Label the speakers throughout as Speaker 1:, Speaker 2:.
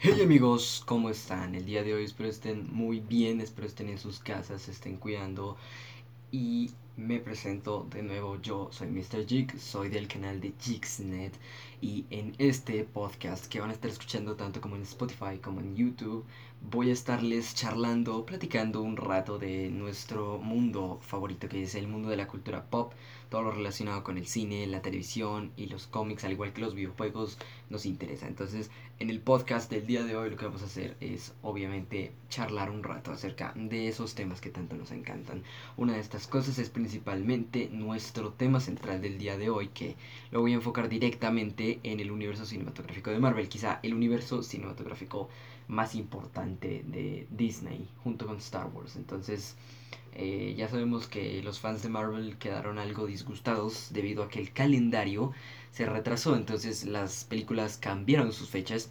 Speaker 1: Hey amigos, ¿cómo están? El día de hoy espero estén muy bien, espero estén en sus casas, estén cuidando y me presento de nuevo, yo soy Mr. Jig, soy del canal de Jigsnet y en este podcast que van a estar escuchando tanto como en Spotify como en YouTube voy a estarles charlando, platicando un rato de nuestro mundo favorito que es el mundo de la cultura pop, todo lo relacionado con el cine, la televisión y los cómics, al igual que los videojuegos, nos interesa. Entonces, en el podcast del día de hoy lo que vamos a hacer es obviamente charlar un rato acerca de esos temas que tanto nos encantan. Una de estas cosas es principalmente nuestro tema central del día de hoy, que lo voy a enfocar directamente en el universo cinematográfico de Marvel, quizá el universo cinematográfico más importante de Disney junto con Star Wars. Entonces eh, ya sabemos que los fans de Marvel quedaron algo disgustados debido a que el calendario se retrasó. Entonces las películas cambiaron sus fechas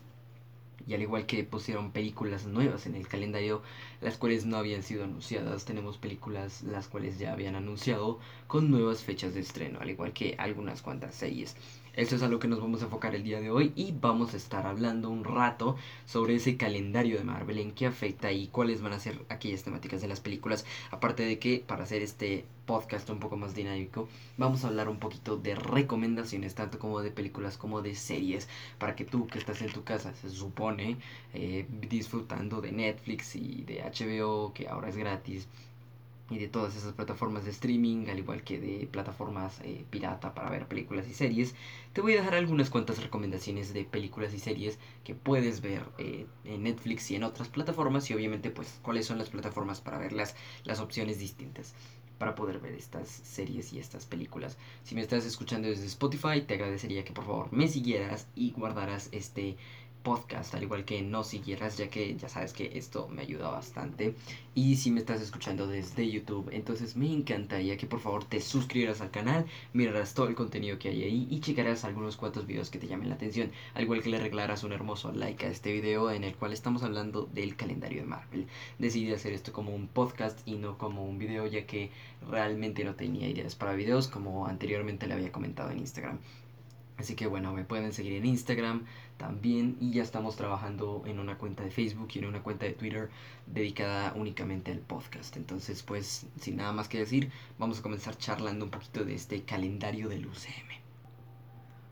Speaker 1: y al igual que pusieron películas nuevas en el calendario, las cuales no habían sido anunciadas, tenemos películas las cuales ya habían anunciado con nuevas fechas de estreno, al igual que algunas cuantas series. Eso es a lo que nos vamos a enfocar el día de hoy y vamos a estar hablando un rato sobre ese calendario de Marvel, en qué afecta y cuáles van a ser aquellas temáticas de las películas. Aparte de que para hacer este podcast un poco más dinámico, vamos a hablar un poquito de recomendaciones, tanto como de películas como de series, para que tú que estás en tu casa, se supone, eh, disfrutando de Netflix y de HBO, que ahora es gratis, y de todas esas plataformas de streaming, al igual que de plataformas eh, pirata para ver películas y series, te voy a dejar algunas cuantas recomendaciones de películas y series que puedes ver eh, en Netflix y en otras plataformas y obviamente pues cuáles son las plataformas para ver las, las opciones distintas para poder ver estas series y estas películas. Si me estás escuchando desde Spotify, te agradecería que por favor me siguieras y guardaras este podcast, al igual que no siguieras, ya que ya sabes que esto me ayuda bastante. Y si me estás escuchando desde YouTube, entonces me encantaría que por favor te suscribieras al canal, mirarás todo el contenido que hay ahí y checarás algunos cuantos videos que te llamen la atención, al igual que le regalarás un hermoso like a este video en el cual estamos hablando del calendario de Marvel. Decidí hacer esto como un podcast y no como un video, ya que realmente no tenía ideas para videos, como anteriormente le había comentado en Instagram. Así que bueno, me pueden seguir en Instagram también y ya estamos trabajando en una cuenta de Facebook y en una cuenta de Twitter dedicada únicamente al podcast. Entonces pues sin nada más que decir, vamos a comenzar charlando un poquito de este calendario del UCM.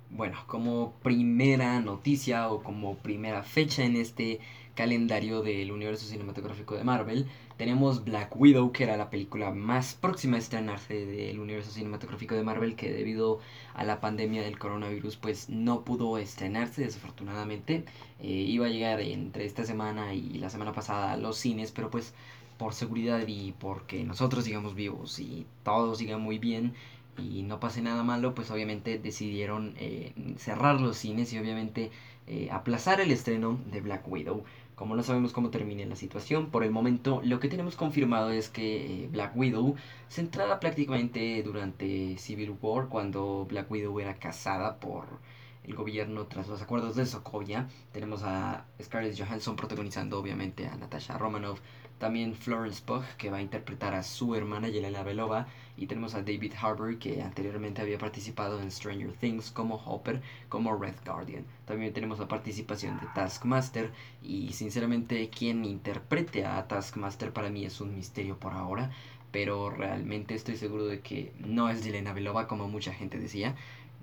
Speaker 1: Bueno, como primera noticia o como primera fecha en este calendario del universo cinematográfico de Marvel, tenemos Black Widow, que era la película más próxima a estrenarse del universo cinematográfico de Marvel, que debido a la pandemia del coronavirus, pues no pudo estrenarse, desafortunadamente. Eh, iba a llegar entre esta semana y la semana pasada a los cines, pero pues por seguridad y porque nosotros sigamos vivos y todo siga muy bien y no pase nada malo, pues obviamente decidieron eh, cerrar los cines y obviamente eh, aplazar el estreno de Black Widow. Como no sabemos cómo termine la situación, por el momento lo que tenemos confirmado es que eh, Black Widow, centrada prácticamente durante Civil War, cuando Black Widow era casada por el gobierno tras los acuerdos de Sokovia, tenemos a Scarlett Johansson protagonizando obviamente a Natasha Romanoff, también Florence Pugh que va a interpretar a su hermana Yelena Belova y tenemos a David Harbour que anteriormente había participado en Stranger Things como Hopper, como Red Guardian. También tenemos la participación de Taskmaster y sinceramente quien interprete a Taskmaster para mí es un misterio por ahora, pero realmente estoy seguro de que no es Yelena Belova como mucha gente decía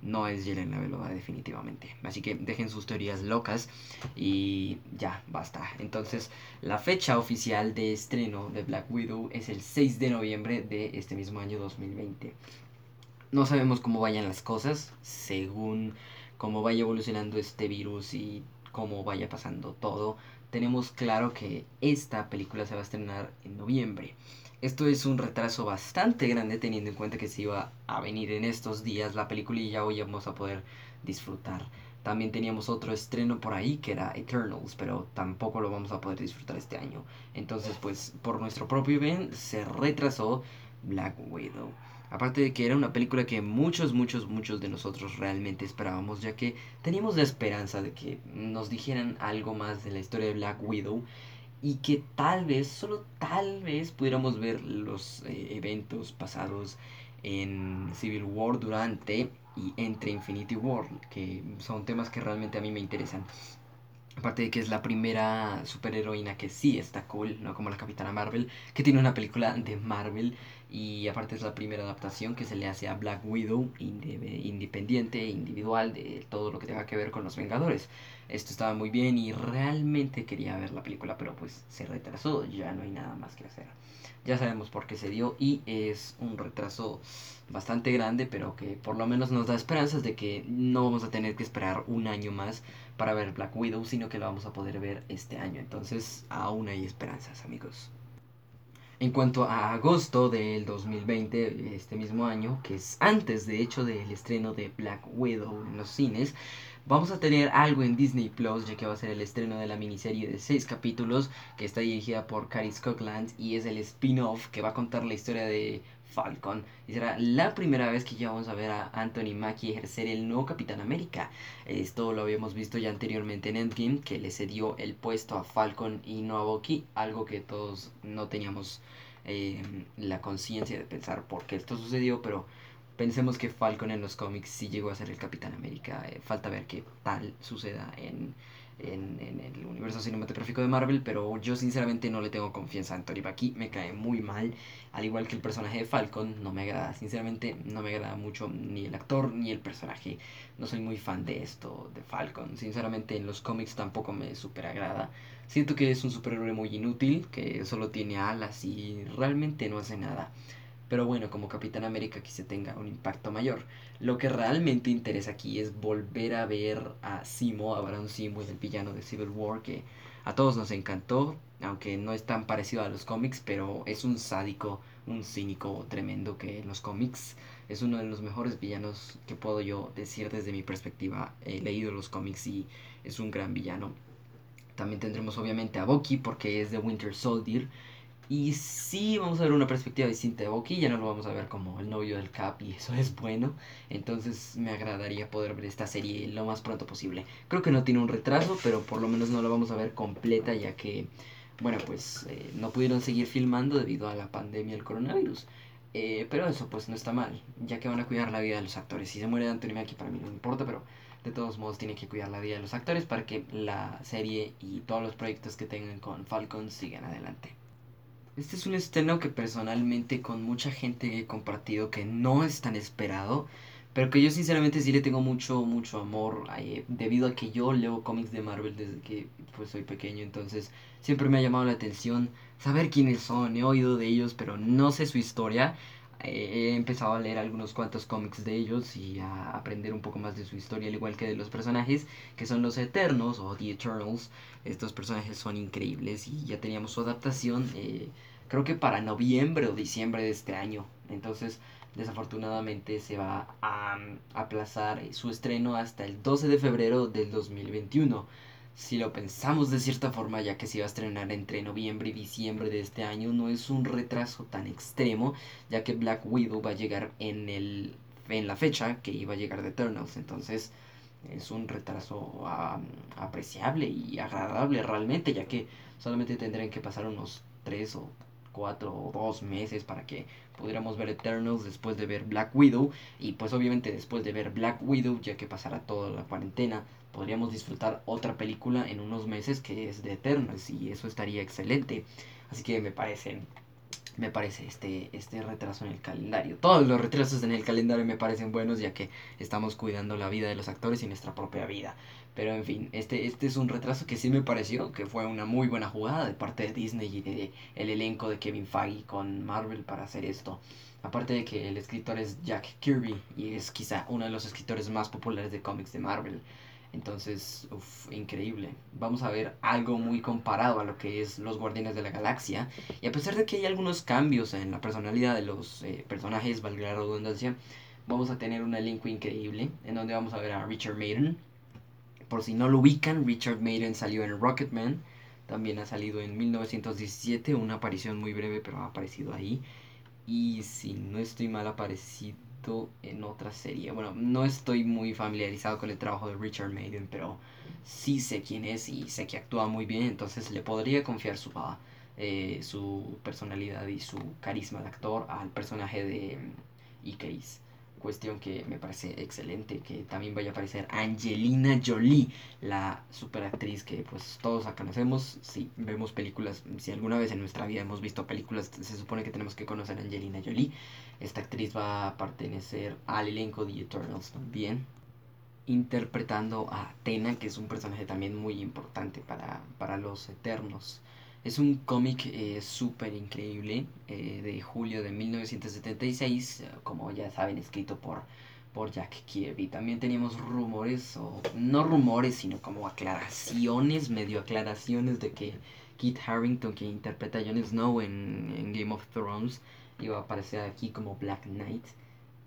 Speaker 1: no es Yelena Belova definitivamente. Así que dejen sus teorías locas y ya, basta. Entonces, la fecha oficial de estreno de Black Widow es el 6 de noviembre de este mismo año 2020. No sabemos cómo vayan las cosas según cómo vaya evolucionando este virus y cómo vaya pasando todo. Tenemos claro que esta película se va a estrenar en noviembre. Esto es un retraso bastante grande teniendo en cuenta que se iba a venir en estos días la película y ya hoy vamos a poder disfrutar. También teníamos otro estreno por ahí que era Eternals, pero tampoco lo vamos a poder disfrutar este año. Entonces, pues por nuestro propio bien se retrasó Black Widow. Aparte de que era una película que muchos, muchos, muchos de nosotros realmente esperábamos, ya que teníamos la esperanza de que nos dijeran algo más de la historia de Black Widow y que tal vez, solo tal vez pudiéramos ver los eh, eventos pasados en Civil War durante y entre Infinity War, que son temas que realmente a mí me interesan. Aparte de que es la primera superheroína que sí está cool, no como la Capitana Marvel, que tiene una película de Marvel. Y aparte es la primera adaptación que se le hace a Black Widow, independiente, individual, de todo lo que tenga que ver con los Vengadores. Esto estaba muy bien y realmente quería ver la película, pero pues se retrasó, ya no hay nada más que hacer. Ya sabemos por qué se dio y es un retraso bastante grande, pero que por lo menos nos da esperanzas de que no vamos a tener que esperar un año más para ver Black Widow, sino que lo vamos a poder ver este año. Entonces aún hay esperanzas, amigos. En cuanto a agosto del 2020, este mismo año, que es antes de hecho del estreno de Black Widow en los cines, vamos a tener algo en Disney Plus, ya que va a ser el estreno de la miniserie de 6 capítulos, que está dirigida por Cary Cockland y es el spin-off que va a contar la historia de Falcon. Y será la primera vez que ya vamos a ver a Anthony Mackie ejercer el nuevo Capitán América. Esto lo habíamos visto ya anteriormente en Endgame, que le cedió el puesto a Falcon y no a Bucky, algo que todos no teníamos eh, la conciencia de pensar por qué esto sucedió, pero pensemos que Falcon en los cómics sí llegó a ser el Capitán América. Eh, falta ver qué tal suceda en en, el universo cinematográfico de Marvel, pero yo sinceramente no le tengo confianza a Anthony Mackie, me cae muy mal, al igual que el personaje de Falcon, no me agrada, sinceramente no me agrada mucho ni el actor ni el personaje, no soy muy fan de esto, de Falcon, sinceramente en los cómics tampoco me super agrada, siento que es un superhéroe muy inútil, que solo tiene alas y realmente no hace nada. Pero bueno, como Capitán América quise tenga un impacto mayor. Lo que realmente interesa aquí es volver a ver a Simo, a Baron Simo, el villano de Civil War, que a todos nos encantó, aunque no es tan parecido a los cómics, pero es un sádico, un cínico tremendo que en los cómics es uno de los mejores villanos que puedo yo decir desde mi perspectiva. He leído los cómics y es un gran villano. También tendremos obviamente a Bucky porque es de Winter Soldier y sí vamos a ver una perspectiva distinta de Bucky, ya no lo vamos a ver como el novio del Cap y eso es bueno. Entonces me agradaría poder ver esta serie lo más pronto posible. Creo que no tiene un retraso, pero por lo menos no la vamos a ver completa ya que, bueno, pues eh, no pudieron seguir filmando debido a la pandemia del coronavirus. Eh, pero eso pues no está mal, ya que van a cuidar la vida de los actores. Si se muere Anthony Mackie para mí no me importa, pero de todos modos tienen que cuidar la vida de los actores para que la serie y todos los proyectos que tengan con Falcon sigan adelante. Este es un estreno que personalmente con mucha gente he compartido que no es tan esperado, pero que yo sinceramente sí le tengo mucho, mucho amor, debido a que yo leo cómics de Marvel desde que pues, soy pequeño, entonces siempre me ha llamado la atención saber quiénes son, he oído de ellos, pero no sé su historia. He empezado a leer algunos cuantos cómics de ellos y a aprender un poco más de su historia, al igual que de los personajes, que son los Eternos o The Eternals. Estos personajes son increíbles y ya teníamos su adaptación, eh, creo que para noviembre o diciembre de este año. Entonces, desafortunadamente se va a aplazar su estreno hasta el 12 de febrero del 2021 si lo pensamos de cierta forma, ya que se iba a estrenar entre noviembre y diciembre de este año, no es un retraso tan extremo, ya que Black Widow va a llegar en, el, en la fecha que iba a llegar de Eternals. Entonces es un retraso apreciable y agradable realmente, ya que solamente tendrían que pasar unos 3 o 4 o 2 meses para que pudiéramos ver Eternals después de ver Black Widow. Y pues obviamente después de ver Black Widow, ya que pasará toda la cuarentena, podríamos disfrutar otra película en unos meses que es de Eternals y eso estaría excelente. Así que me parece me parece este, este retraso en el calendario. Todos los retrasos en el calendario me parecen buenos ya que estamos cuidando la vida de los actores y nuestra propia vida. Pero en fin, este, este es un retraso que sí me pareció que fue una muy buena jugada de parte de Disney y de el elenco de Kevin Feige con Marvel para hacer esto. Aparte de que el escritor es Jack Kirby y es quizá uno de los escritores más populares de cómics de Marvel. Entonces, uff, increíble. Vamos a ver algo muy comparado a lo que es Los Guardianes de la Galaxia. Y a pesar de que hay algunos cambios en la personalidad de los eh, personajes, valga la redundancia, vamos a tener un elenco increíble en donde vamos a ver a Richard Maiden. Por si no lo ubican, Richard Maiden salió en Rocketman. También ha salido en 1917, una aparición muy breve, pero ha aparecido ahí. Y si no estoy mal, aparecido en otra serie. Bueno, no estoy muy familiarizado con el trabajo de Richard Maiden, pero sí sé quién es y sé que actúa muy bien, entonces le podría confiar su, eh, su personalidad y su carisma de actor al personaje de Icaris. Cuestión que me parece excelente, que también vaya a aparecer Angelina Jolie, la superactriz que pues todos conocemos, si vemos películas, si alguna vez en nuestra vida hemos visto películas, se supone que tenemos que conocer a Angelina Jolie, esta actriz va a pertenecer al elenco de Eternals también, interpretando a Athena, que es un personaje también muy importante para, para los Eternos. Es un cómic eh, súper increíble eh, de julio de 1976, como ya saben, escrito por, por Jack Kirby. También teníamos rumores, o no rumores, sino como aclaraciones, medio aclaraciones de que Kit Harrington, que interpreta a Jon Snow en, en Game of Thrones, iba a aparecer aquí como Black Knight.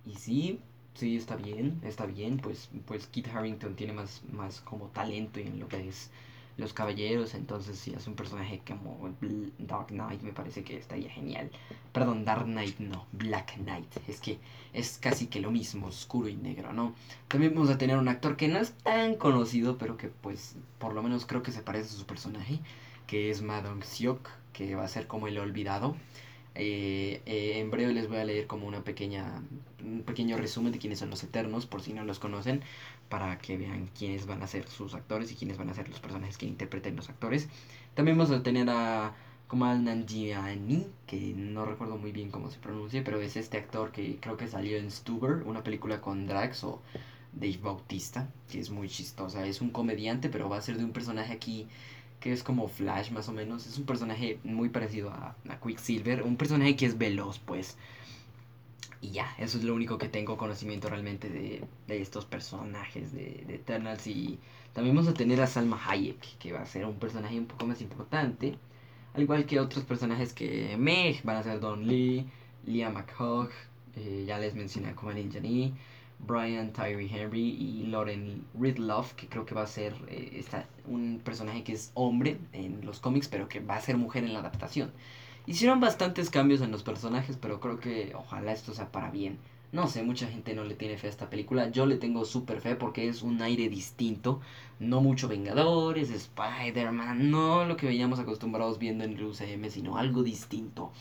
Speaker 1: Y sí, sí, está bien, está bien, pues, pues Kit Harrington tiene más, más como talento en lo que es los caballeros, entonces si es un personaje como Dark Knight me parece que estaría genial. Perdón, Dark Knight no, Black Knight. Es que es casi que lo mismo, oscuro y negro, ¿no? También vamos a tener un actor que no es tan conocido, pero que pues por lo menos creo que se parece a su personaje, que es Madong Seok, que va a ser como el olvidado. Eh, eh, en breve les voy a leer como una pequeña, un pequeño resumen de quiénes son los Eternos, por si no los conocen, para que vean quiénes van a ser sus actores y quiénes van a ser los personajes que interpreten los actores. También vamos a tener a Kumal Nanjiani, que no recuerdo muy bien cómo se pronuncia, pero es este actor que creo que salió en Stuber, una película con Drax o Dave Bautista, que es muy chistosa. Es un comediante, pero va a ser de un personaje aquí que es como Flash más o menos. Es un personaje muy parecido a, a Quicksilver, un personaje que es veloz, pues. Y ya, eso es lo único que tengo conocimiento realmente de, de estos personajes de, Eternals. Y también vamos a tener a Salma Hayek, que va a ser un personaje un poco más importante. Al igual que otros personajes que me van a ser Don Lee, Leah McHugh, eh, ya les mencioné a Kumail Jani, Brian Tyree Henry y Lauren Ridloff, que creo que va a ser eh, un personaje que es hombre en los cómics, pero que va a ser mujer en la adaptación. Hicieron bastantes cambios en los personajes, pero creo que ojalá esto sea para bien. No sé, mucha gente no le tiene fe a esta película. Yo le tengo súper fe porque es un aire distinto. No mucho Vengadores, Spider-Man, no lo que veíamos acostumbrados viendo en el UCM, sino algo distinto.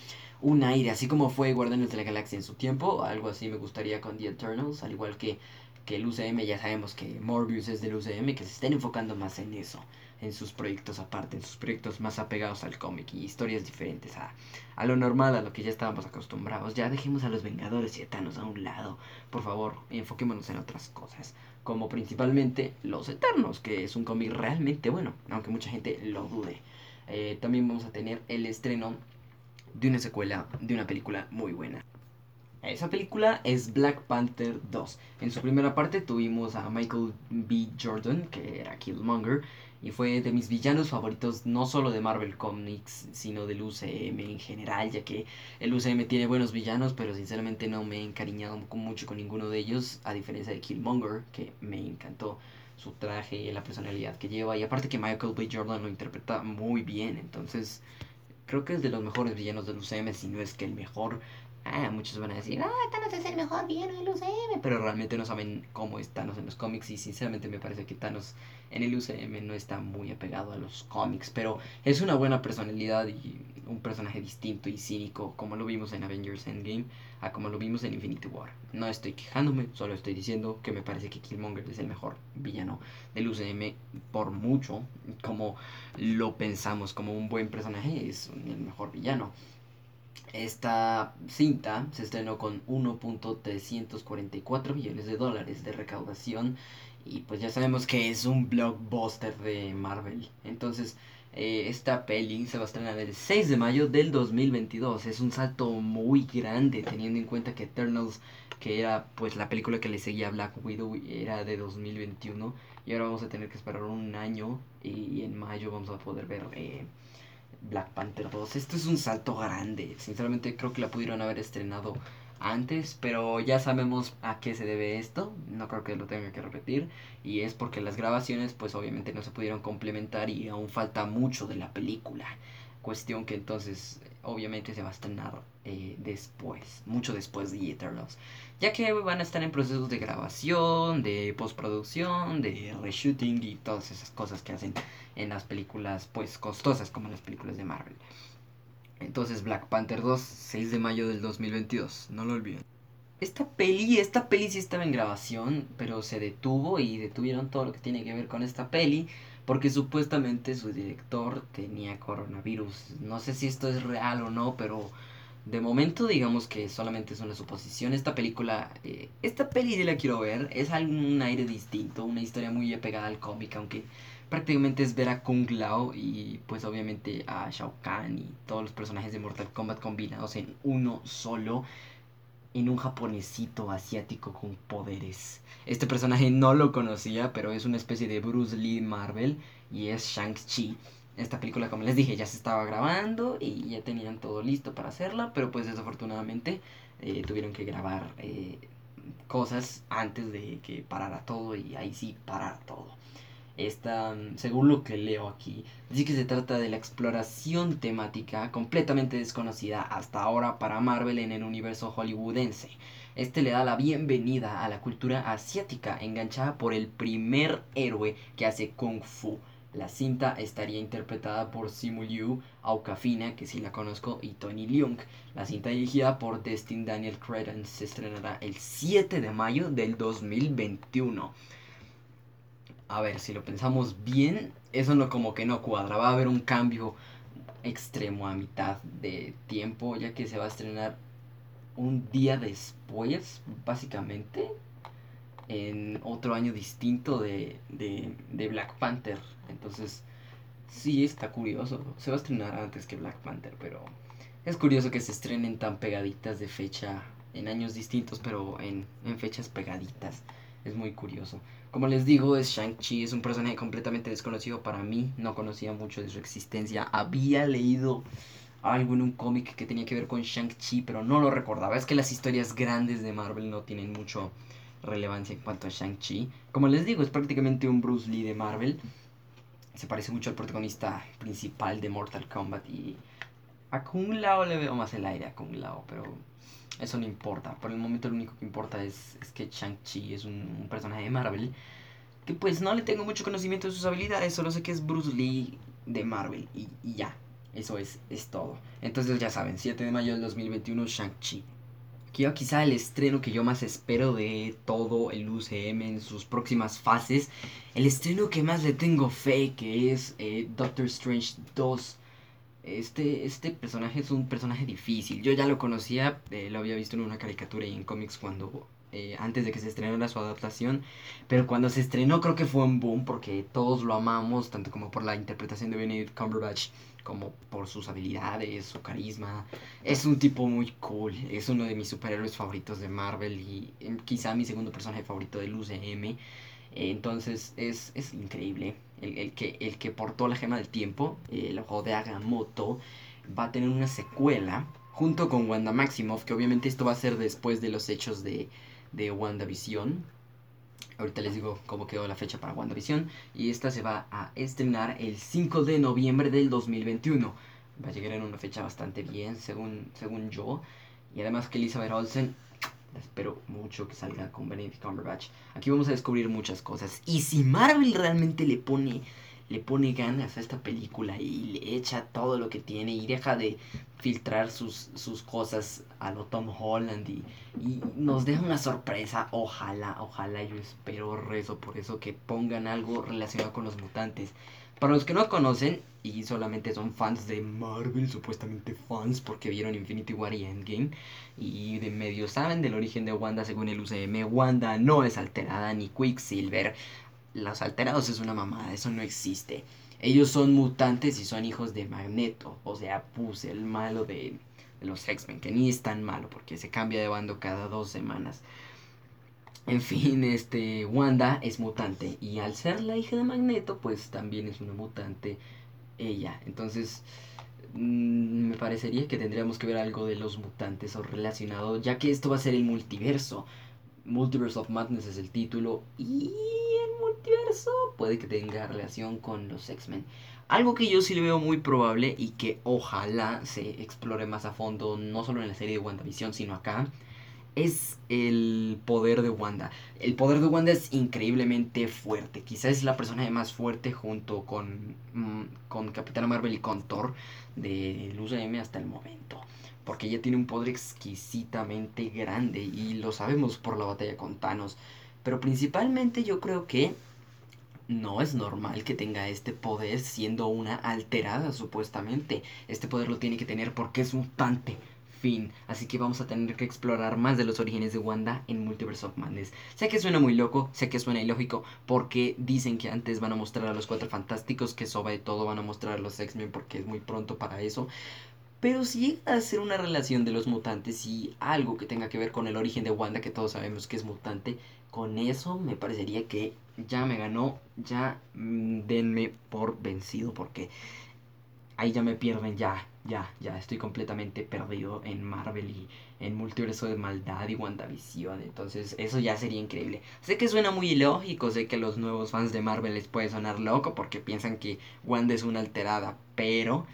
Speaker 1: Un aire, así como fue Guardianes de la Galaxia en su tiempo. Algo así me gustaría con The Eternals, al igual que, que el UCM. Ya sabemos que Morbius es del UCM, que se estén enfocando más en eso en sus proyectos aparte, en sus proyectos más apegados al cómic y historias diferentes a, a, lo normal, a lo que ya estábamos acostumbrados. Ya dejemos a los Vengadores y Eternos a un lado, por favor, enfoquémonos en otras cosas, como principalmente Los Eternos, que es un cómic realmente bueno, aunque mucha gente lo dude. Eh, también vamos a tener el estreno de una secuela de una película muy buena. Esa película es Black Panther 2. En su primera parte tuvimos a Michael B. Jordan, que era Killmonger, y fue de mis villanos favoritos no solo de Marvel Comics, sino del UCM en general, ya que el UCM tiene buenos villanos, pero sinceramente no me he encariñado mucho con ninguno de ellos, a diferencia de Killmonger, que me encantó su traje y la personalidad que lleva, y aparte que Michael B. Jordan lo interpreta muy bien, entonces creo que es de los mejores villanos del UCM, si no es que el mejor. Ah, muchos van a decir, ah, Thanos es el mejor villano del UCM, pero realmente no saben cómo es Thanos en los cómics y sinceramente me parece que Thanos en el UCM no está muy apegado a los cómics, pero es una buena personalidad y un personaje distinto y cínico como lo vimos en Avengers Endgame a como lo vimos en Infinity War. No estoy quejándome, solo estoy diciendo que me parece que Killmonger es el mejor villano del UCM por mucho, como lo pensamos como un buen personaje, es el mejor villano. Esta cinta se estrenó con 1.344 millones de dólares de recaudación y pues ya sabemos que es un blockbuster de Marvel. Entonces, eh, esta peli se va a estrenar el 6 de mayo del 2022. Es un salto muy grande teniendo en cuenta que Eternals, que era pues la película que le seguía a Black Widow, era de 2021. Y ahora vamos a tener que esperar un año y en mayo vamos a poder ver... Eh, Black Panther 2. Esto es un salto grande. Sinceramente creo que la pudieron haber estrenado antes, pero ya sabemos a qué se debe esto. No creo que lo tenga que repetir. Y es porque las grabaciones pues obviamente no se pudieron complementar y aún falta mucho de la película. Cuestión que entonces obviamente se va a estrenar eh, después, mucho después de Eternals. Ya que van a estar en procesos de grabación, de postproducción, de reshooting y todas esas cosas que hacen en las películas pues costosas como las películas de Marvel. Entonces Black Panther 2, 6 de mayo del 2022, no lo olviden. esta peli, esta peli sí estaba en grabación, pero se detuvo y detuvieron todo lo que tiene que ver con esta peli porque supuestamente su director tenía coronavirus. No sé si esto es real o no, pero de momento digamos que solamente es una suposición. Esta película, eh, esta peli de la quiero ver, es un aire distinto, una historia muy apegada al cómic, aunque prácticamente es ver a Kung Lao y pues obviamente a Shao Kahn y todos los personajes de Mortal Kombat combinados en uno solo en un japonesito asiático con poderes. Este personaje no lo conocía, pero es una especie de Bruce Lee Marvel y es Shang-Chi. Esta película, como les dije, ya se estaba grabando y ya tenían todo listo para hacerla, pero pues desafortunadamente eh, tuvieron que grabar eh, cosas antes de que parara todo y ahí sí parara todo. Esta, según lo que leo aquí, dice que se trata de la exploración temática completamente desconocida hasta ahora para Marvel en el universo hollywoodense. Este le da la bienvenida a la cultura asiática, enganchada por el primer héroe que hace kung fu. La cinta estaría interpretada por Simu Liu, Aukafina, que sí la conozco, y Tony Leung. La cinta dirigida por Destin Daniel Cretton se estrenará el 7 de mayo del 2021 a ver, si lo pensamos bien, eso no como que no cuadra. Va a haber un cambio extremo a mitad de tiempo, ya que se va a estrenar un día después, básicamente, en otro año distinto de, de, de Black Panther. Entonces, sí, está curioso. Se va a estrenar antes que Black Panther, pero es curioso que se estrenen tan pegaditas de fecha en años distintos, pero en, en fechas pegaditas. Es muy curioso. Como les digo, es Shang-Chi, es un personaje completamente desconocido para mí, no conocía mucho de su existencia. Había leído algo en un cómic que tenía que ver con Shang-Chi, pero no lo recordaba. Es que las historias grandes de Marvel no tienen mucho relevancia en cuanto a Shang-Chi. Como les digo, es prácticamente un Bruce Lee de Marvel. Se parece mucho al protagonista principal de Mortal Kombat y a Kung Lao le veo más el aire a Kung Lao, pero eso no importa. Por el momento lo único que importa es, es que Shang-Chi es un, personaje de Marvel. Que pues no le tengo mucho conocimiento de sus habilidades, solo sé que es Bruce Lee de Marvel. Y, ya, eso es, es todo. Entonces ya saben, 7 de mayo del 2021, Shang-Chi. Aquí quizá el estreno que yo más espero de todo el UCM en sus próximas fases. El estreno que más le tengo fe, que es eh, Doctor Strange 2 este, este personaje es un personaje difícil. Yo ya lo conocía, eh, lo había visto en una caricatura y en cómics cuando eh, antes de que se estrenara su adaptación. Pero cuando se estrenó creo que fue un boom porque todos lo amamos, tanto como por la interpretación de Benedict Cumberbatch como por sus habilidades, su carisma. Es un tipo muy cool, es uno de mis superhéroes favoritos de Marvel y eh, quizá mi segundo personaje favorito del UCM. Entonces es, es increíble el, que, el que portó la gema del tiempo, el ojo de Agamotto, va a tener una secuela junto con Wanda Maximoff, que obviamente esto va a ser después de los hechos de, de WandaVision. Ahorita les digo cómo quedó la fecha para WandaVision. Y esta se va a estrenar el 5 de noviembre del 2021. Va a llegar en una fecha bastante bien, según, según yo. Y además que Elizabeth Olsen Espero mucho que salga con Benedict Cumberbatch. Aquí vamos a descubrir muchas cosas. Y si Marvel realmente le pone, le pone ganas a esta película y le echa todo lo que tiene y deja de filtrar sus, sus cosas a lo Tom Holland y, y nos deja una sorpresa, ojalá, ojalá yo espero rezo por eso que pongan algo relacionado con los mutantes. Para los que no conocen y solamente son fans de Marvel, supuestamente fans porque vieron Infinity War y Endgame y de medio saben del origen de Wanda según el UCM, Wanda no es alterada ni Quicksilver. Los alterados es una mamada, eso no existe. Ellos son mutantes y son hijos de Magneto, o sea, puse el malo de, de los X-Men, que ni es tan malo porque se cambia de bando cada dos semanas. En fin, este Wanda es mutante y al ser la hija de Magneto, pues también es una mutante ella. Entonces, mm, me parecería que tendríamos que ver algo de los mutantes o relacionado, ya que esto va a ser el multiverso. Multiverse of Madness es el título y el multiverso puede que tenga relación con los X-Men. Algo que yo sí le veo muy probable y que ojalá se explore más a fondo, no solo en la serie de WandaVision, sino acá, es el poder de Wanda. El poder de Wanda es increíblemente fuerte. Quizás es la persona más fuerte junto con, mm, con Capitana Marvel y con Thor de UCM hasta el momento. porque ella tiene un poder exquisitamente grande y lo sabemos por la batalla con Thanos. Pero principalmente yo creo que no es normal que tenga este poder siendo una alterada supuestamente. Este poder lo tiene que tener porque es mutante. Así que vamos a tener que explorar más de los orígenes de Wanda en Multiverse of Madness. Sé que suena muy loco, sé que suena ilógico, porque dicen que antes van a mostrar a los Cuatro Fantásticos, que sobre todo van a mostrar a los X-Men porque es muy pronto para eso. Pero si llega a ser una relación de los mutantes y algo que tenga que ver con el origen de Wanda, que todos sabemos que es mutante, con eso me parecería que ya me ganó, ya mm, denme por vencido, porque ahí ya me pierden, ya, ya, ya estoy completamente perdido en Marvel y en multiverso de maldad y WandaVision, entonces eso ya sería increíble. Sé que suena muy ilógico, sé que a los nuevos fans de Marvel les puede sonar loco porque piensan que Wanda es una alterada, pero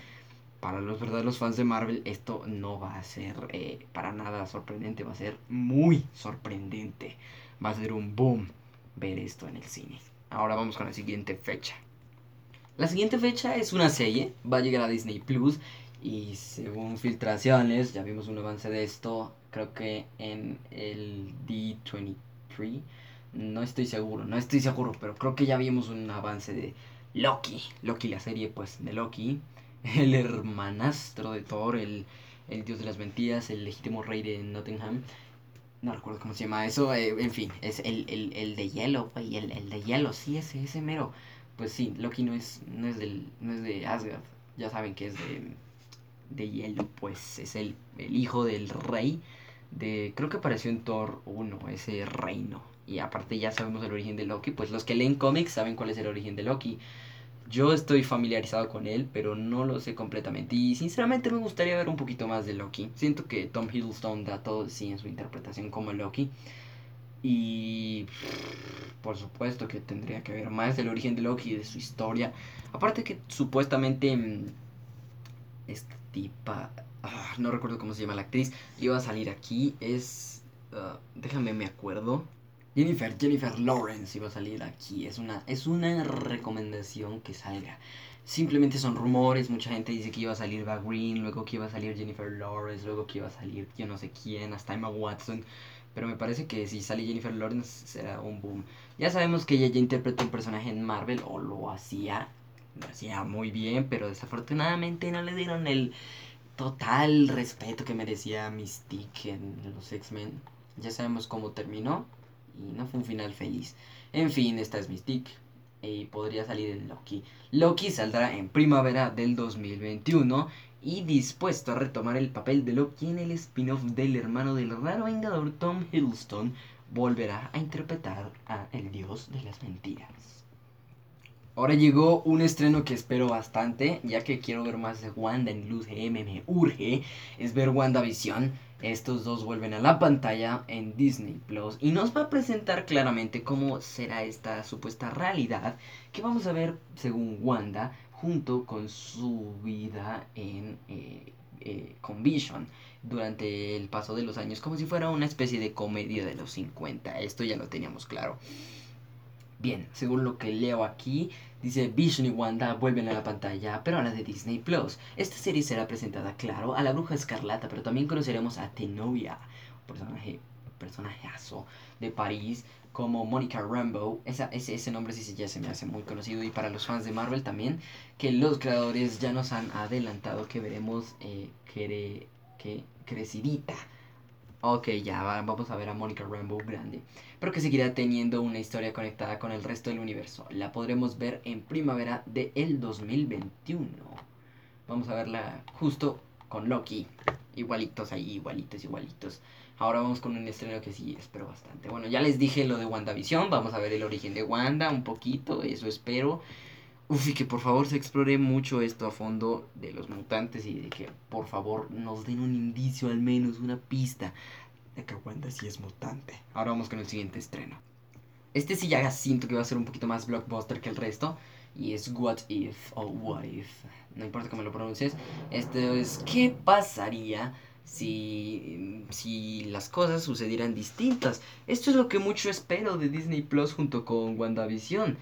Speaker 1: para los verdaderos fans de Marvel esto no va a ser eh, para nada sorprendente, va a ser muy sorprendente. Va a ser un boom ver esto en el cine. Ahora vamos con la siguiente fecha. La siguiente fecha es una serie, va a llegar a Disney Plus y según filtraciones, ya vimos un avance de esto, creo que en el D23, no estoy seguro, no estoy seguro, pero creo que ya vimos un avance de Loki, Loki la serie pues de Loki, el hermanastro de Thor, el, dios de las mentiras, el legítimo rey de Nottingham. No recuerdo cómo se llama eso. Eh, en fin, es el, de hielo, güey. El, de hielo, sí, ese, ese mero. Pues sí, Loki no es, no es, del, no es de Asgard. Ya saben que es de, de hielo. Pues es el, el hijo del rey. De, creo que apareció en Thor 1, ese reino. Y aparte ya sabemos el origen de Loki. Pues los que leen cómics saben cuál es el origen de Loki. Yo estoy familiarizado con él, pero no lo sé completamente. Y sinceramente me gustaría ver un poquito más de Loki. Siento que Tom Hiddleston da todo sí en su interpretación como Loki. Y por supuesto que tendría que ver más del origen de Loki y de su historia. Aparte que supuestamente mm, tipa, ah, no recuerdo cómo se llama la actriz, iba a salir aquí. Es, ah, déjame me acuerdo. Jennifer, Jennifer Lawrence iba a salir aquí. Es una, es una recomendación que salga. Simplemente son rumores. Mucha gente dice que iba a salir Val Green, luego que iba a salir Jennifer Lawrence, luego que iba a salir yo no sé quién, hasta Emma Watson. Pero me parece que si sale Jennifer Lawrence será un boom. Ya sabemos que ella ya interpretó un personaje en Marvel o lo hacía. Lo hacía muy bien, pero desafortunadamente no le dieron el total respeto que merecía Mystique en los X-Men. Ya sabemos cómo terminó y no fue un final feliz. En fin, esta es Mystique y podría salir en Loki. Loki saldrá en primavera del 2021 y dispuesto a retomar el papel de Loki en el spin-off del hermano del raro vengador Tom Hiddleston, volverá a interpretar a el dios de las mentiras. Ahora llegó un estreno que espero bastante, ya que quiero ver más de Wanda en Luz M, me urge, es ver WandaVision. Estos dos vuelven a la pantalla en Disney Plus y nos va a presentar claramente cómo será esta supuesta realidad que vamos a ver según Wanda junto con su vida en eh, eh, con Vision durante el paso de los años como si fuera una especie de comedia de los 50 esto ya lo teníamos claro. Bien, según lo que leo aquí, dice Vision y Wanda vuelven a la pantalla, pero ahora de Disney Plus. Esta serie será presentada, claro, a la Bruja Escarlata, pero también conoceremos a Tenoria, un personaje, personajeazo de París, como Monica Rambeau. Esa, ese, ese nombre sí ya se me hace muy conocido y para los fans de Marvel también, que los creadores ya nos han adelantado que veremos eh, que, que crecidita Ok, ya vamos a ver a Monica Rambeau grande, pero que seguirá teniendo una historia conectada con el resto del universo. La podremos ver en primavera de el 2021. Vamos a verla justo con Loki. Igualitos ahí, igualitos, igualitos. Ahora vamos con un estreno que sí espero bastante. Bueno, ya les dije lo de WandaVision. Vamos a ver el origen de Wanda un poquito. Eso espero. Uf, y que por favor se explore mucho esto a fondo de los mutantes y de que por favor nos den un indicio, al menos una pista de que Wanda sí es mutante. Ahora vamos con el siguiente estreno. Este sí ya siento que va a ser un poquito más blockbuster que el resto. Y es What If o What If. No importa cómo lo pronuncies. Este es ¿qué pasaría si, si las cosas sucedieran distintas? Esto es lo que mucho espero de Disney Plus junto con WandaVision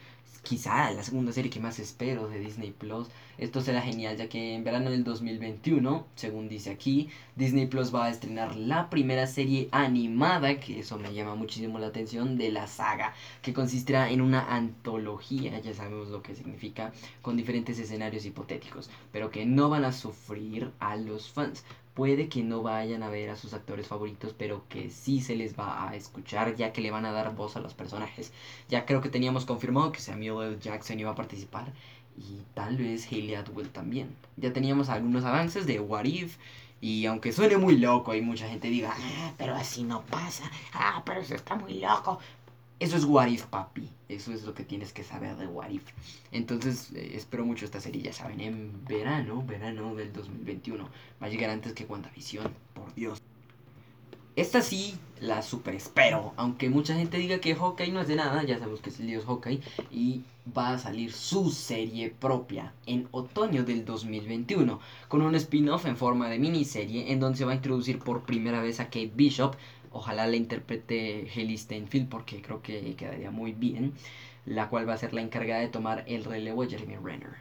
Speaker 1: quizá la segunda serie que más espero de Disney Plus. Esto será genial ya que en verano del 2021, según dice aquí, Disney Plus va a estrenar la primera serie animada, que eso me llama muchísimo la atención, de la saga, que consistirá en una antología, ya sabemos lo que significa, con diferentes escenarios hipotéticos, pero que no van a sufrir a los fans puede que no vayan a ver a sus actores favoritos, pero que sí se les va a escuchar, ya que le van a dar voz a los personajes. Ya creo que teníamos confirmado que Samuel L. Jackson iba a participar y tal vez Hayley Atwell también. Ya teníamos algunos avances de What If. Y aunque suene muy loco y mucha gente diga, ah, pero así no pasa, ah, pero eso está muy loco, eso es What If, papi. Eso es lo que tienes que saber de What If. Entonces, eh, espero mucho esta serie, ya saben, en verano, verano del 2021. Va a llegar antes que WandaVision, por Dios. Esta sí la super espero, aunque mucha gente diga que Hawkeye no es de nada, ya sabemos que es el dios Hawkeye, y va a salir su serie propia en otoño del 2021, con un spin-off en forma de miniserie en donde se va a introducir por primera vez a Kate Bishop, Ojalá la interprete Haley Steinfeld porque creo que quedaría muy bien. La cual va a ser la encargada de tomar el relevo de Jeremy Renner.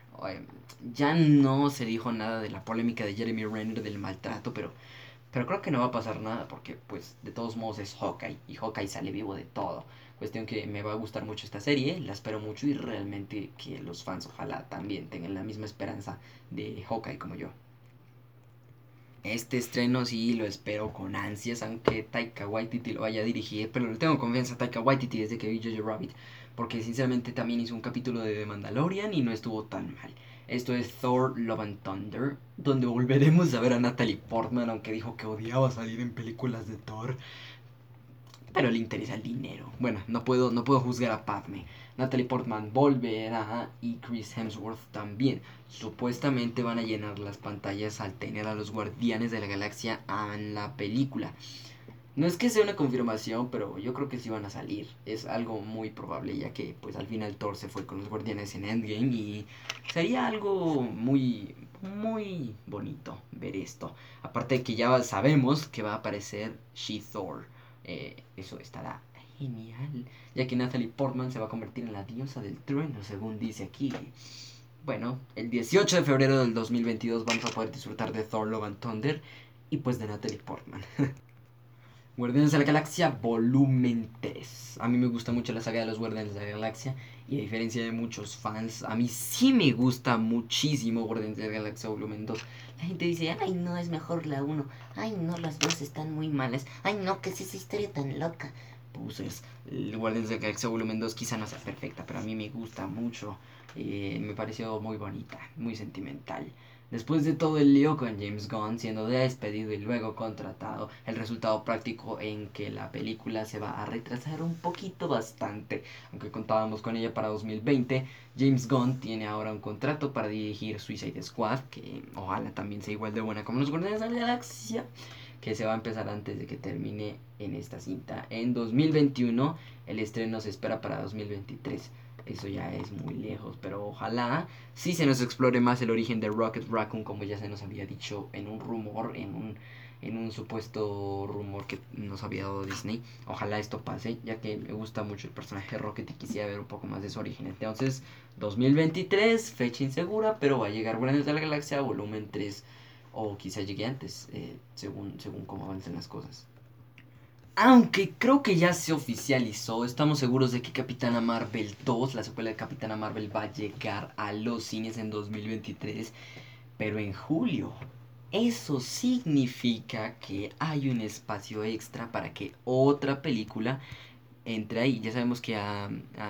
Speaker 1: Ya no se dijo nada de la polémica de Jeremy Renner del maltrato, pero, pero creo que no va a pasar nada porque pues de todos modos es Hawkeye y Hawkeye sale vivo de todo. Cuestión que me va a gustar mucho esta serie, la espero mucho y realmente que los fans ojalá también tengan la misma esperanza de Hawkeye como yo. Este estreno sí lo espero con ansias, aunque Taika Waititi lo vaya a dirigir, pero le tengo confianza a Taika Waititi desde que vi Jojo Rabbit, porque sinceramente también hizo un capítulo de The Mandalorian y no estuvo tan mal. Esto es Thor Love and Thunder, donde volveremos a ver a Natalie Portman, aunque dijo que odiaba salir en películas de Thor pero le interesa el dinero. Bueno, no puedo, no puedo juzgar a Padme. Natalie Portman volverá y Chris Hemsworth también. Supuestamente van a llenar las pantallas al tener a los Guardianes de la Galaxia en la película. No es que sea una confirmación, pero yo creo que sí van a salir. Es algo muy probable, ya que pues al final Thor se fue con los Guardianes en Endgame y sería algo muy muy bonito ver esto. Aparte de que ya sabemos que va a aparecer She-Thor eh, eso estará genial, ya que Natalie Portman se va a convertir en la diosa del trueno, según dice aquí. Bueno, el 18 de febrero del 2022 vamos a poder disfrutar de Thor Love and Thunder y pues de Natalie Portman. Guardianes de la Galaxia Volumen 3. A mí me gusta mucho la saga de los Guardianes de la Galaxia y a diferencia de muchos fans, a mí sí me gusta muchísimo Guardianes de la Galaxia Volumen 2. La gente dice, ay no, es mejor la 1. Ay no, las dos están muy malas. Ay no, que es esa historia tan loca. Pues el Guardianes de la Galaxia Volumen 2 quizá no sea perfecta, pero a mí me gusta mucho. Eh, me pareció muy bonita, muy sentimental. Después de todo el lío con James Gunn siendo despedido y luego contratado, el resultado práctico en que la película se va a retrasar un poquito bastante, aunque contábamos con ella para 2020, James Gunn tiene ahora un contrato para dirigir Suicide Squad, que ojalá también sea igual de buena como los Guardianes de la Galaxia, que se va a empezar antes de que termine en esta cinta. En 2021, el estreno se espera para 2023 eso ya es muy lejos, pero ojalá sí se nos explore más el origen de Rocket Raccoon, como ya se nos había dicho en un rumor, en un, en un supuesto rumor que nos había dado Disney. Ojalá esto pase, ya que me gusta mucho el personaje Rocket y quisiera ver un poco más de su origen. Entonces, 2023, fecha insegura, pero va a llegar Guardianes de la Galaxia, volumen 3, o quizá llegue antes, eh, según, según cómo avancen las cosas. Aunque creo que ya se oficializó, estamos seguros de que Capitana Marvel 2, la secuela de Capitana Marvel, va a llegar a los cines en 2023, pero en julio. Eso significa que hay un espacio extra para que otra película entre ahí. Ya sabemos que a,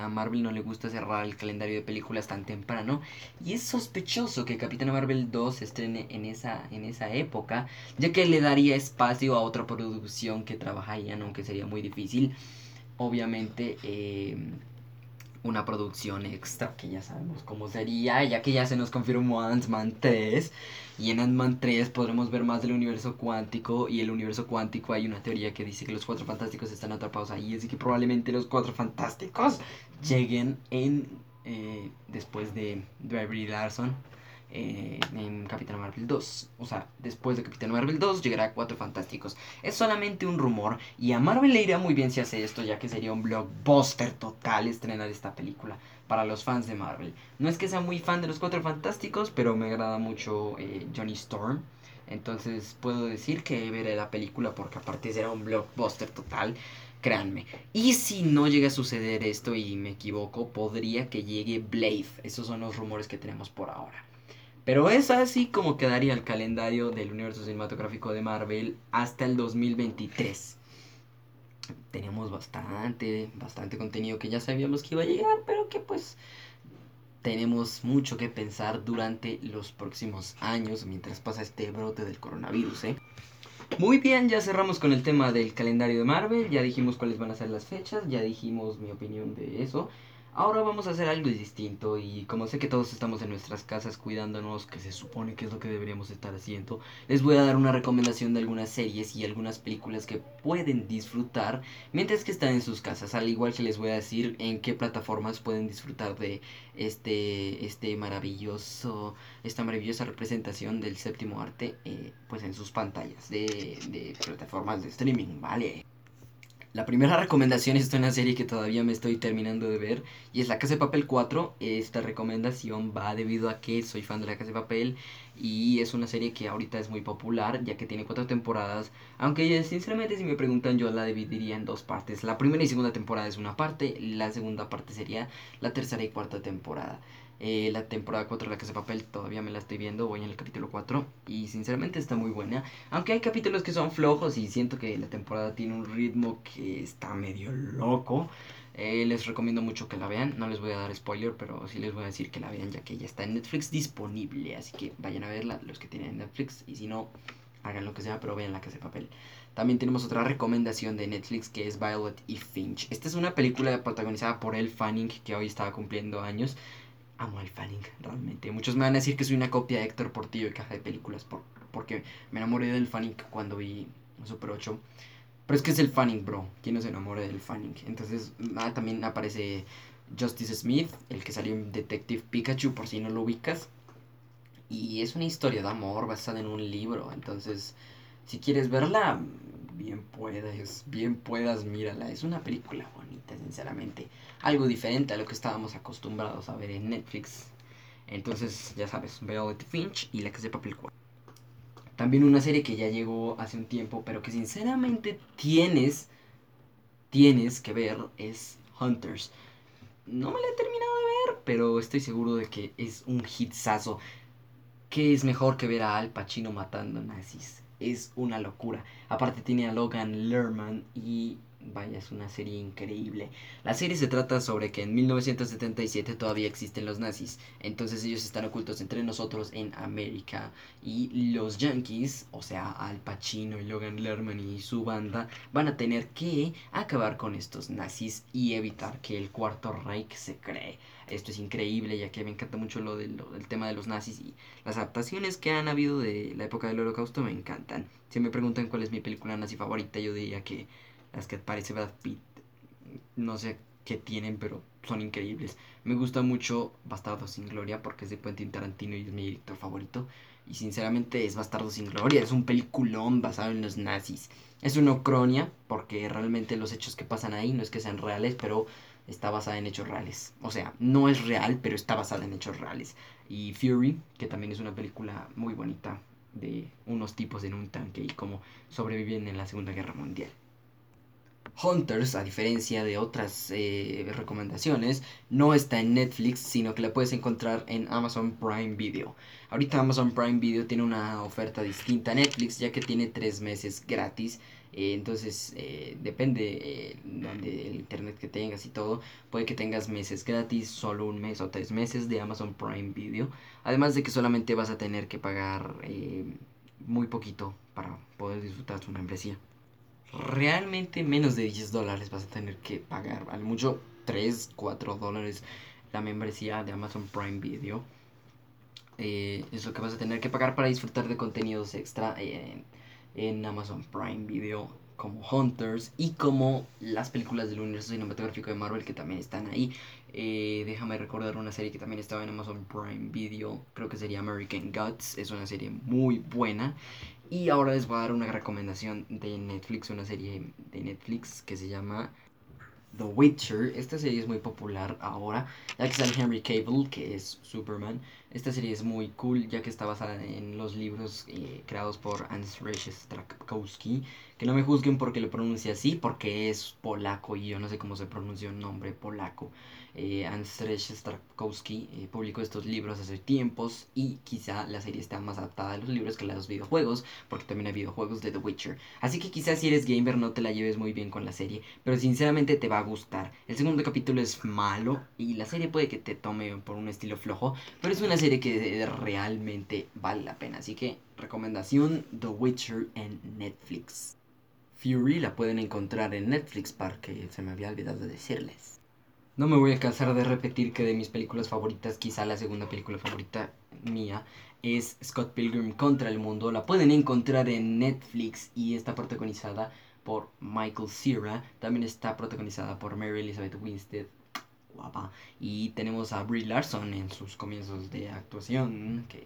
Speaker 1: Marvel no le gusta cerrar el calendario de películas tan temprano. Y es sospechoso que Capitana Marvel 2 se estrene en esa, en esa época, ya que le daría espacio a otra producción que trabajarían, aunque sería muy difícil. Obviamente, eh, una producción extra, que ya sabemos cómo sería, ya que ya se nos confirmó Ant-Man 3. Y en Ant-Man 3 podremos ver más del universo cuántico. Y el universo cuántico hay una teoría que dice que los cuatro fantásticos están atrapados ahí. Así que probablemente los cuatro fantásticos lleguen en eh, después de Brie Larson. En Capitán Marvel 2. O sea, después de Capitán Marvel 2 llegará Cuatro Fantásticos. Es solamente un rumor y a Marvel le iría muy bien si hace esto, ya que sería un blockbuster total estrenar esta película para los fans de Marvel. No es que sea muy fan de los Cuatro Fantásticos, pero me agrada mucho eh, Johnny Storm. Entonces puedo decir que veré la película porque aparte será un blockbuster total créanme. Y si no llega a suceder esto y me equivoco, podría que llegue Blade. Esos son los rumores que tenemos por ahora. Pero es así como quedaría el calendario del universo cinematográfico de Marvel hasta el 2023. Tenemos bastante, bastante contenido que ya sabíamos que iba a llegar, pero que pues tenemos mucho que pensar durante los próximos años mientras pasa este brote del coronavirus, ¿eh? Muy bien, ya cerramos con el tema del calendario de Marvel, ya dijimos cuáles van a ser las fechas, ya dijimos mi opinión de eso. Ahora vamos a hacer algo distinto y como sé que todos estamos en nuestras casas cuidándonos, que se supone que es lo que deberíamos estar haciendo, les voy a dar una recomendación de algunas series y algunas películas que pueden disfrutar mientras que están en sus casas, al igual que les voy a decir en qué plataformas pueden disfrutar de este, este maravilloso, esta maravillosa representación del séptimo arte eh, pues en sus pantallas de, de plataformas de streaming, ¿vale? La primera recomendación es una serie que todavía me estoy terminando de ver y es La Casa de Papel 4. Esta recomendación va debido a que soy fan de La Casa de Papel y es una serie que ahorita es muy popular ya que tiene cuatro temporadas. Aunque sinceramente si me preguntan yo la dividiría en dos partes. La primera y segunda temporada es una parte, la segunda parte sería la tercera y cuarta temporada. Eh, la temporada 4 de La Casa de Papel todavía me la estoy viendo, voy en el capítulo 4 y sinceramente está muy buena. Aunque hay capítulos que son flojos y siento que la temporada tiene un ritmo que está medio loco. Eh, les recomiendo mucho que la vean, no les voy a dar spoiler, pero sí les voy a decir que la vean ya que ya está en Netflix disponible. Así que vayan a verla los que tienen Netflix y si no, hagan lo que sea, pero vean La Casa de Papel. También tenemos otra recomendación de Netflix que es Violet y Finch. Esta es una película protagonizada por Elle Fanning que hoy estaba cumpliendo años amo al Fanning, realmente. Muchos me van a decir que soy una copia de Héctor Portillo de caja de películas, por, porque me enamoré del Fanning cuando vi Super 8. Pero es que es el Fanning, bro. ¿Quién no se enamora del Fanning? Entonces, ah, también aparece Justice Smith, el que salió en Detective Pikachu, por si no lo ubicas. Y es una historia de amor basada en un libro. Entonces, si quieres verla, bien puedas, bien puedas, mírala. Es una película bonita, sinceramente. Algo diferente a lo que estábamos acostumbrados a ver en Netflix. Entonces, ya sabes, Violet Finch y La Casa de Papel 4. También una serie que ya llegó hace un tiempo, pero que sinceramente tienes, tienes que ver, es Hunters. No me la he terminado de ver, pero estoy seguro de que es un hitsazo. ¿Qué es mejor que ver a Al Pacino matando nazis? Es una locura. Aparte tiene a Logan Lerman y vaya, es una serie increíble. La serie se trata sobre que en 1977 todavía existen los nazis, entonces ellos están ocultos entre nosotros en América y los yankees, o sea, Al Pacino y Logan Lerman y su banda van a tener que acabar con estos nazis y evitar que el Cuarto Reich se cree. Esto es increíble, ya que me encanta mucho lo, del tema de los nazis y las adaptaciones que han habido de la época del holocausto me encantan. Si me preguntan cuál es mi película nazi favorita, yo diría que las que parece Brad Pitt, no sé qué tienen, pero son increíbles. Me gusta mucho Bastardo sin Gloria porque es de Quentin Tarantino y es mi director favorito. Y sinceramente es Bastardo sin Gloria, es un peliculón basado en los nazis. Es una ocronia porque realmente los hechos que pasan ahí no es que sean reales, pero está basada en hechos reales. O sea, no es real, pero está basada en hechos reales. Y Fury, que también es una película muy bonita de unos tipos en un tanque y cómo sobreviven en la Segunda Guerra Mundial. Hunters, a diferencia de otras eh, recomendaciones, no está en Netflix, sino que la puedes encontrar en Amazon Prime Video. Ahorita Amazon Prime Video tiene una oferta distinta a Netflix, ya que tiene tres meses gratis eh, entonces, eh, depende eh, del internet que tengas y todo. Puede que tengas meses gratis, solo un mes o tres meses de Amazon Prime Video. Además de que solamente vas a tener que pagar muy poquito para poder disfrutar tu membresía. Realmente menos de 10 dólares vas a tener que pagar. Al mucho 3, 4 dólares la membresía de Amazon Prime Video. es lo que vas a tener que pagar para disfrutar de contenidos extra en Amazon Prime Video como Hunters y como las películas del universo cinematográfico de Marvel que también están ahí. Eh, déjame recordar una serie que también estaba en Amazon Prime Video, creo que sería American Gods, es una serie muy buena. Y ahora les voy a dar una recomendación de Netflix, una serie de Netflix que se llama The Witcher. Esta serie es muy popular ahora, ya que sale Henry Cable, que es Superman. Esta serie es muy cool, ya que está basada en los libros eh, creados por Andrzej Strakowski. Que no me juzguen porque lo pronuncie así, porque es polaco y yo no sé cómo se pronuncia un nombre polaco. Eh, Andrzej Strakowski eh, publicó estos libros hace tiempos y quizá la serie está más adaptada a los libros que a los videojuegos, porque también hay videojuegos de The Witcher. Así que quizás si eres gamer no te la lleves muy bien con la serie, pero sinceramente te va a gustar. El segundo capítulo es malo y la serie puede que te tome por un estilo flojo, pero es una serie que realmente vale la pena. Así que recomendación The Witcher en Netflix. Fury la pueden encontrar en Netflix, para que se me había olvidado decirles. No me voy a cansar de repetir que de mis películas favoritas, quizá la segunda película favorita mía es Scott Pilgrim contra el mundo. La pueden encontrar en Netflix y está protagonizada por Michael Cera. También está protagonizada por Mary Elizabeth Winstead. Guapa. Y tenemos a Brie Larson en sus comienzos de actuación. Que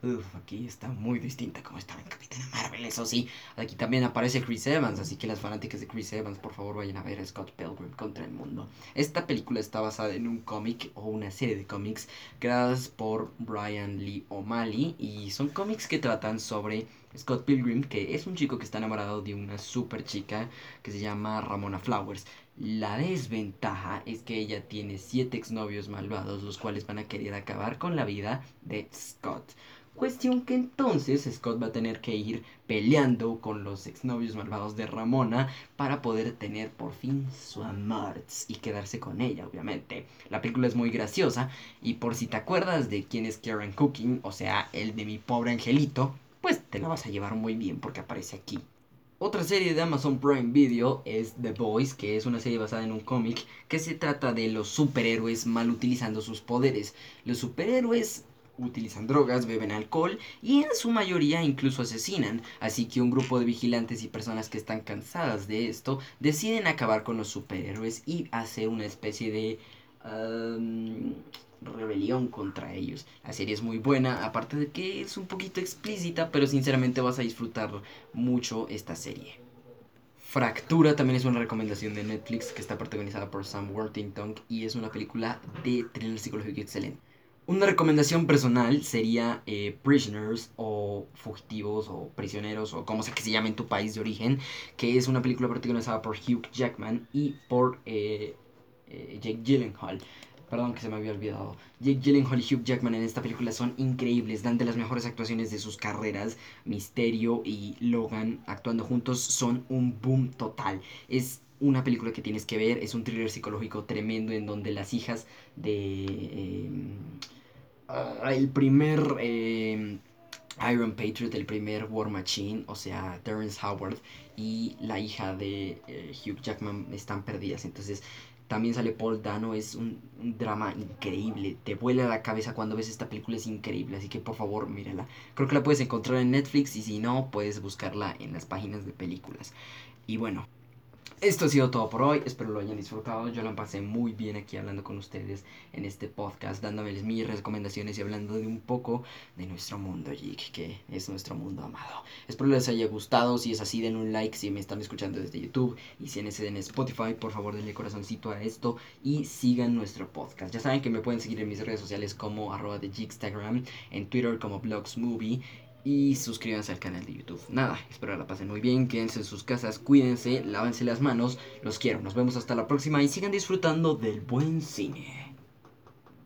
Speaker 1: Uf, aquí está muy distinta como estaba en Capitana Marvel, eso sí. Aquí también aparece Chris Evans, así que las fanáticas de Chris Evans, por favor, vayan a ver a Scott Pilgrim contra el mundo. Esta película está basada en un cómic o una serie de cómics creadas por Brian Lee O'Malley y son cómics que tratan sobre Scott Pilgrim, que es un chico que está enamorado de una super chica que se llama Ramona Flowers. La desventaja es que ella tiene siete exnovios malvados, los cuales van a querer acabar con la vida de Scott. Cuestión que entonces Scott va a tener que ir peleando con los exnovios malvados de Ramona para poder tener por fin su amor y quedarse con ella, obviamente. La película es muy graciosa y por si te acuerdas de quién es Karen Cooking, o sea, el de mi pobre angelito, pues te la vas a llevar muy bien porque aparece aquí. Otra serie de Amazon Prime Video es The Boys, que es una serie basada en un cómic que se trata de los superhéroes mal utilizando sus poderes. Los superhéroes utilizan drogas, beben alcohol y en su mayoría incluso asesinan. Así que un grupo de vigilantes y personas que están cansadas de esto deciden acabar con los superhéroes y hacer una especie de rebelión contra ellos. La serie es muy buena, aparte de que es un poquito explícita, pero sinceramente vas a disfrutar mucho esta serie. Fractura también es una recomendación de Netflix que está protagonizada por Sam Worthington y es una película de thriller psicológico excelente. Una recomendación personal sería eh, Prisoners o Fugitivos o Prisioneros o como sea que se llame en tu país de origen, que es una película protagonizada por Hugh Jackman y por eh, eh, Jake Gyllenhaal. Perdón que se me había olvidado. Jake Gyllenhaal y Hugh Jackman en esta película son increíbles, dan de las mejores actuaciones de sus carreras. Misterio y Logan actuando juntos son un boom total. Es una película que tienes que ver, es un thriller psicológico tremendo en donde las hijas de... Ah, el primer em, Iron Patriot, el primer War Machine, o sea, Terrence Howard y la hija de eh, Hugh Jackman están perdidas. Entonces, también sale Paul Dano, es un, drama increíble. Te vuela la cabeza cuando ves esta película, es increíble. Así que por favor, mírala. Creo que la puedes encontrar en Netflix y si no, puedes buscarla en las páginas de películas. Y bueno, esto ha sido todo por hoy, espero lo hayan disfrutado, yo lo pasé muy bien aquí hablando con ustedes en este podcast, dándoles mis recomendaciones y hablando de un poco de nuestro mundo geek, que es nuestro mundo amado. Espero les haya gustado, si es así den un like si me están escuchando desde YouTube y si en ese en Spotify, por favor denle corazoncito a esto y sigan nuestro podcast. Ya saben que me pueden seguir en mis redes sociales como arroba de Instagram, en Twitter como blogsmovie y suscríbanse al canal de YouTube. Nada, espero la pasen muy bien, quédense en sus casas, cuídense, lávense las manos, los quiero, nos vemos hasta la próxima y sigan disfrutando del buen cine.